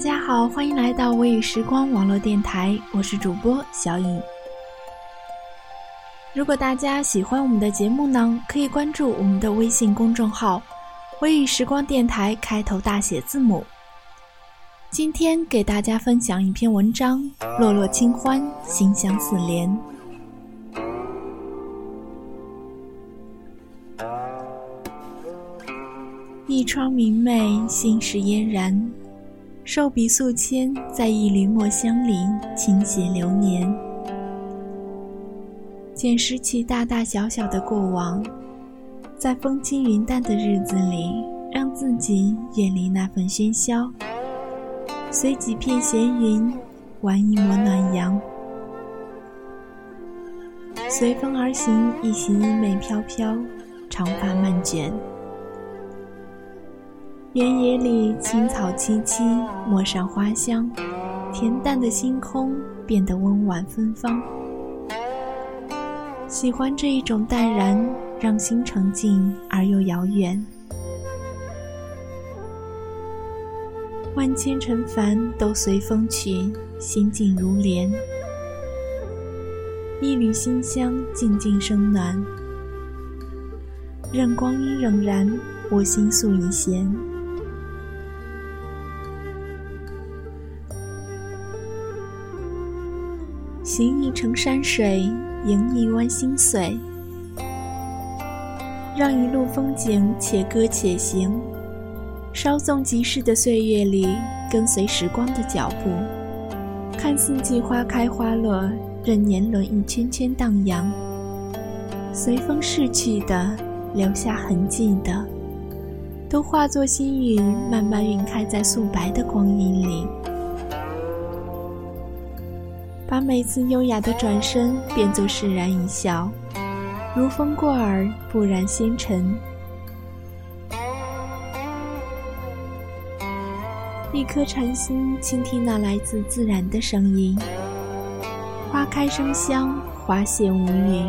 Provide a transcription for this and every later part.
大家好，欢迎来到微雨时光网络电台，我是主播小颖。如果大家喜欢我们的节目呢，可以关注我们的微信公众号“微雨时光电台”，开头大写字母。今天给大家分享一篇文章：落落清欢，心相似连。一窗明媚，心事嫣然。瘦笔素笺，在一缕墨香里轻写流年，捡拾起大大小小的过往，在风轻云淡的日子里，让自己远离那份喧嚣，随几片闲云，玩一抹暖阳，随风而行，一袭衣袂飘飘，长发漫卷。原野里青草萋萋，陌上花香，恬淡的星空变得温婉芬芳。喜欢这一种淡然，让心澄静而又遥远。万千尘凡都随风去，心静如莲。一缕馨香静静生暖，任光阴荏苒，我心素已闲。行一程山水，迎一湾心碎。让一路风景且歌且行，稍纵即逝的岁月里，跟随时光的脚步，看四季花开花落，任年轮一圈圈荡漾。随风逝去的，留下痕迹的，都化作心语，慢慢晕开在素白的光阴里。把每次优雅的转身变作释然一笑，如风过耳，不染纤尘。一颗禅心，倾听那来自自然的声音。花开生香，花谢无语。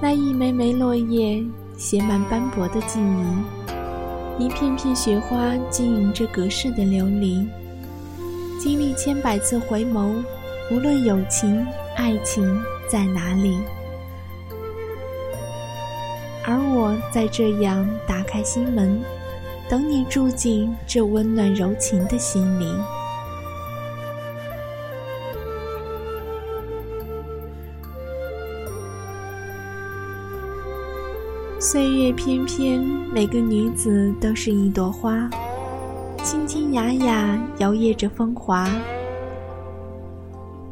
那一枚枚落叶，写满斑驳的记忆。一片片雪花，经营着隔世的流离。经历千百次回眸。无论友情、爱情在哪里，而我在这样打开心门，等你住进这温暖柔情的心里。岁月翩翩，每个女子都是一朵花，清清雅雅，摇曳着风华。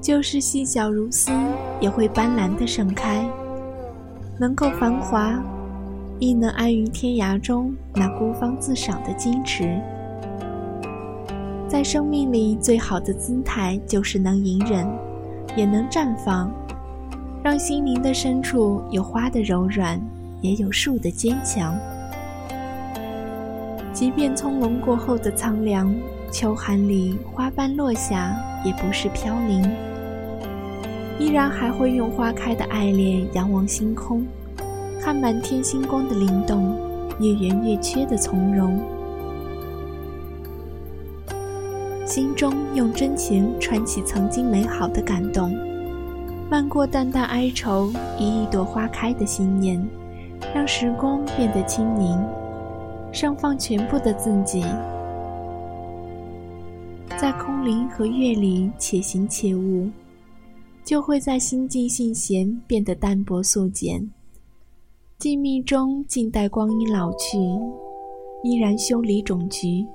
就是细小如丝，也会斑斓的盛开。能够繁华，亦能安于天涯中那孤芳自赏的矜持。在生命里，最好的姿态就是能隐忍，也能绽放，让心灵的深处有花的柔软，也有树的坚强。即便葱茏过后的苍凉，秋寒里花瓣落下，也不是飘零。依然还会用花开的爱恋仰望星空，看满天星光的灵动，月圆月缺的从容。心中用真情串起曾经美好的感动，漫过淡淡哀愁，以一朵花开的心念，让时光变得轻盈，盛放全部的自己，在空灵和月里且行且悟，就会在心境性闲变得淡泊素简。静谧中静待光阴老去，依然修理种菊。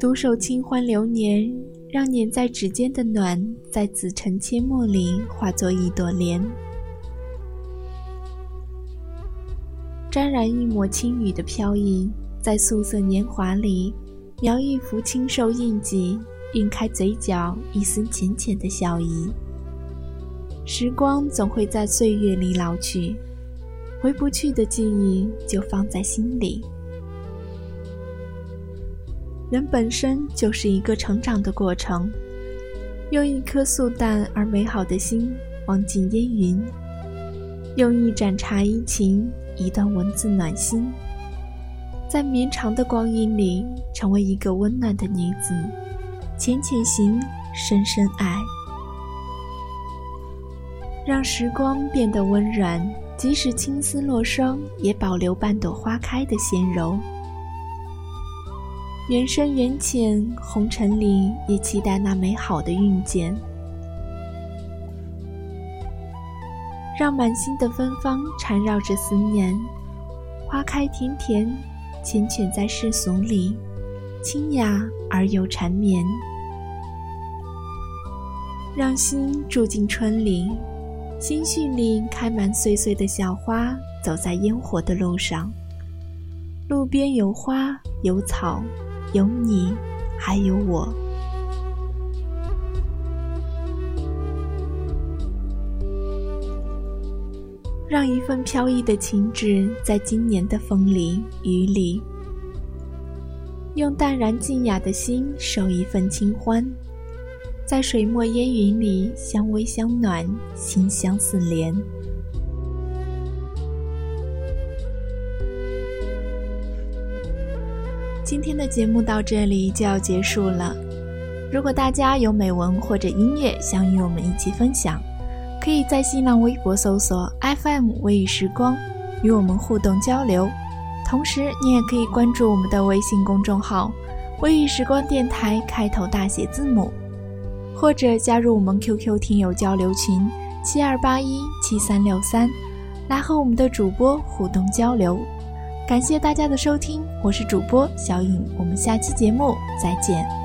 独守清欢流年，让捻在指尖的暖，在紫尘阡陌里化作一朵莲，沾染一抹轻雨的飘逸，在素色年华里描一幅清瘦印记，晕开嘴角一丝浅浅的笑意。时光总会在岁月里老去，回不去的记忆就放在心里。人本身就是一个成长的过程，用一颗素淡而美好的心望尽烟云，用一盏茶怡情，一段文字暖心，在绵长的光阴里成为一个温暖的女子，浅浅行，深深爱，让时光变得温软，即使青丝落霜，也保留半朵花开的纤柔。缘深缘浅，红尘里也期待那美好的遇见。让满心的芬芳缠绕着思念，花开甜甜，缱绻在世俗里，清雅而又缠绵。让心住进春里，心绪里开满岁岁的小花，走在烟火的路上。路边有花有草。有你，还有我，让一份飘逸的情致，在今年的风里雨里，用淡然静雅的心守一份清欢，在水墨烟云里相偎相暖，心相似连。今天的节目到这里就要结束了。如果大家有美文或者音乐想与我们一起分享，可以在新浪微博搜索 FM 微雨时光，与我们互动交流。同时，你也可以关注我们的微信公众号“微雨时光电台”，开头大写字母，或者加入我们 QQ 听友交流群七二八一七三六三，来和我们的主播互动交流。感谢大家的收听，我是主播小颖，我们下期节目再见。